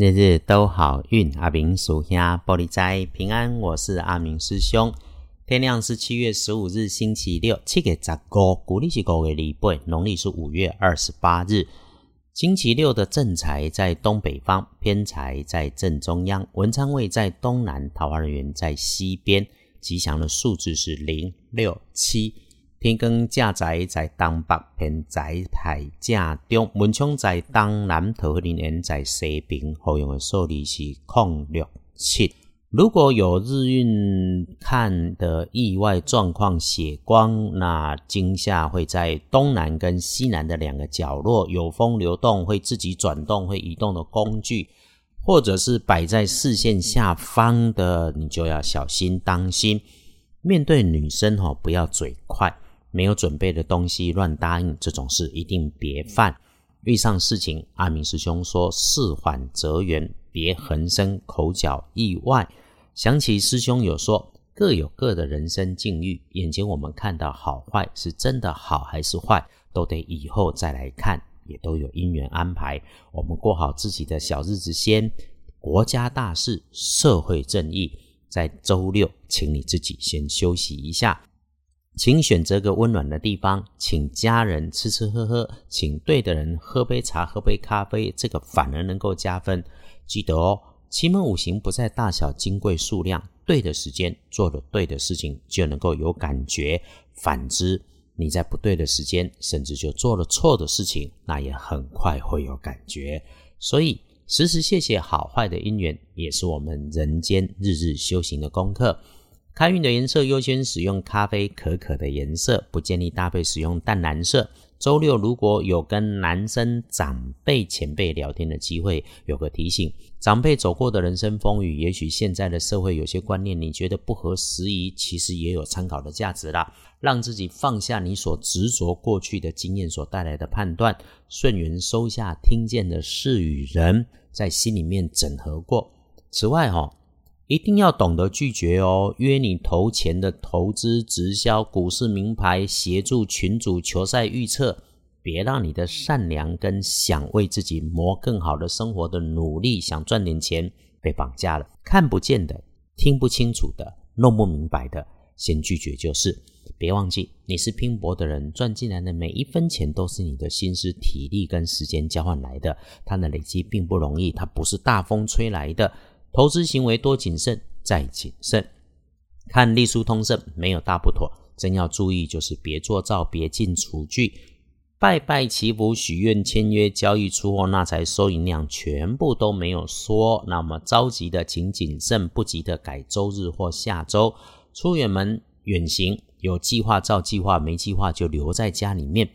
日日都好运，阿明属下玻璃斋平安。我是阿明师兄。天亮是七月十五日，星期六。七月十五，古历是五月礼拜，农历是五月二十八日。星期六的正财在东北方，偏财在正中央，文昌位在东南，桃花人员在西边。吉祥的数字是零六七。天光正宅在东北，偏宅在正中，文昌在东南，桃花人缘在西边。好用的数字是空六七。如果有日运看的意外状况血光，那惊吓会在东南跟西南的两个角落，有风流动会自己转动会移动的工具，或者是摆在视线下方的，你就要小心当心。面对女生哈，不要嘴快。没有准备的东西乱答应，这种事一定别犯。遇上事情，阿明师兄说事缓则圆，别横生口角意外。想起师兄有说，各有各的人生境遇，眼前我们看到好坏，是真的好还是坏，都得以后再来看，也都有因缘安排。我们过好自己的小日子先，国家大事、社会正义，在周六，请你自己先休息一下。请选择个温暖的地方，请家人吃吃喝喝，请对的人喝杯茶、喝杯咖啡，这个反而能够加分。记得哦，奇门五行不在大小、金贵、数量，对的时间做了对的事情，就能够有感觉。反之，你在不对的时间，甚至就做了错的事情，那也很快会有感觉。所以，时时谢谢好坏的姻缘，也是我们人间日日修行的功课。开运的颜色优先使用咖啡可可的颜色，不建议搭配使用淡蓝色。周六如果有跟男生长辈前辈聊天的机会，有个提醒：长辈走过的人生风雨，也许现在的社会有些观念你觉得不合时宜，其实也有参考的价值啦。让自己放下你所执着过去的经验所带来的判断，顺缘收下听见的事与人，在心里面整合过。此外，哈。一定要懂得拒绝哦！约你投钱的投资、直销、股市名牌、协助群主球赛预测，别让你的善良跟想为自己谋更好的生活的努力，想赚点钱被绑架了。看不见的、听不清楚的、弄不明白的，先拒绝就是。别忘记，你是拼搏的人，赚进来的每一分钱都是你的心思、体力跟时间交换来的，它的累积并不容易，它不是大风吹来的。投资行为多谨慎，再谨慎。看隶书通胜没有大不妥，真要注意就是别做造，别进厨具。拜拜祈福许愿签约交易出货那才收银量全部都没有说。那么着急的请谨慎，不急的改周日或下周。出远门远行有计划照计划，没计划就留在家里面。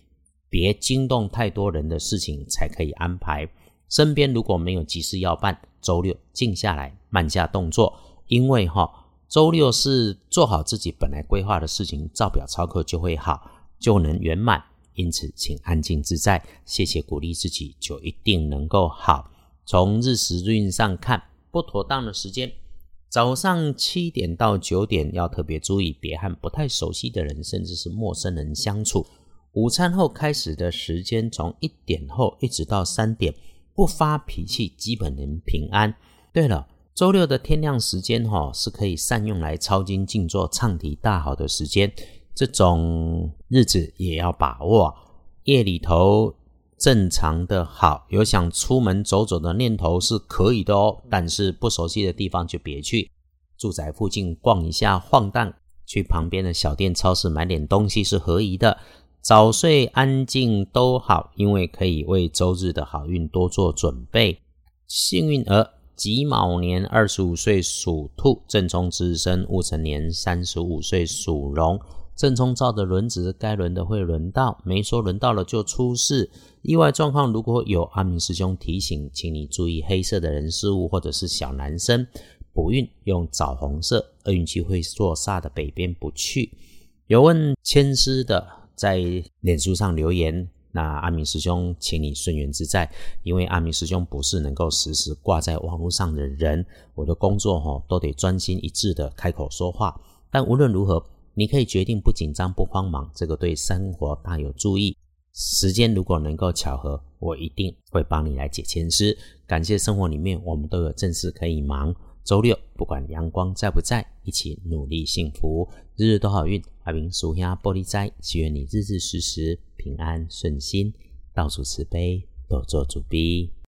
别惊动太多人的事情才可以安排。身边如果没有急事要办。周六静下来，慢下动作，因为哈，周六是做好自己本来规划的事情，照表操课就会好，就能圆满。因此，请安静自在，谢谢鼓励自己，就一定能够好。从日时运上看，不妥当的时间，早上七点到九点要特别注意，别和不太熟悉的人，甚至是陌生人相处。午餐后开始的时间，从一点后一直到三点。不发脾气，基本能平安。对了，周六的天亮时间哈，是可以善用来抄经静坐、唱题大好的时间。这种日子也要把握。夜里头正常的好，有想出门走走的念头是可以的哦。但是不熟悉的地方就别去。住宅附近逛一下晃荡，去旁边的小店、超市买点东西是合宜的。早睡安静都好，因为可以为周日的好运多做准备。幸运儿己卯年二十五岁属兔，正冲之身戊辰年三十五岁属龙。正冲照的轮子，该轮的会轮到，没说轮到了就出事。意外状况如果有，阿明师兄提醒，请你注意黑色的人事物或者是小男生。补运用枣红色，厄运气会坐煞的北边不去。有问签师的。在脸书上留言，那阿明师兄，请你顺缘自在，因为阿明师兄不是能够时时挂在网络上的人，我的工作哈都得专心一致的开口说话。但无论如何，你可以决定不紧张不慌忙，这个对生活大有注意。时间如果能够巧合，我一定会帮你来解签师。感谢生活里面我们都有正事可以忙。周六不管阳光在不在，一起努力幸福，日日都好运。阿明属下玻璃斋，祈愿你日日时时平安顺心，到处慈悲，多做主逼。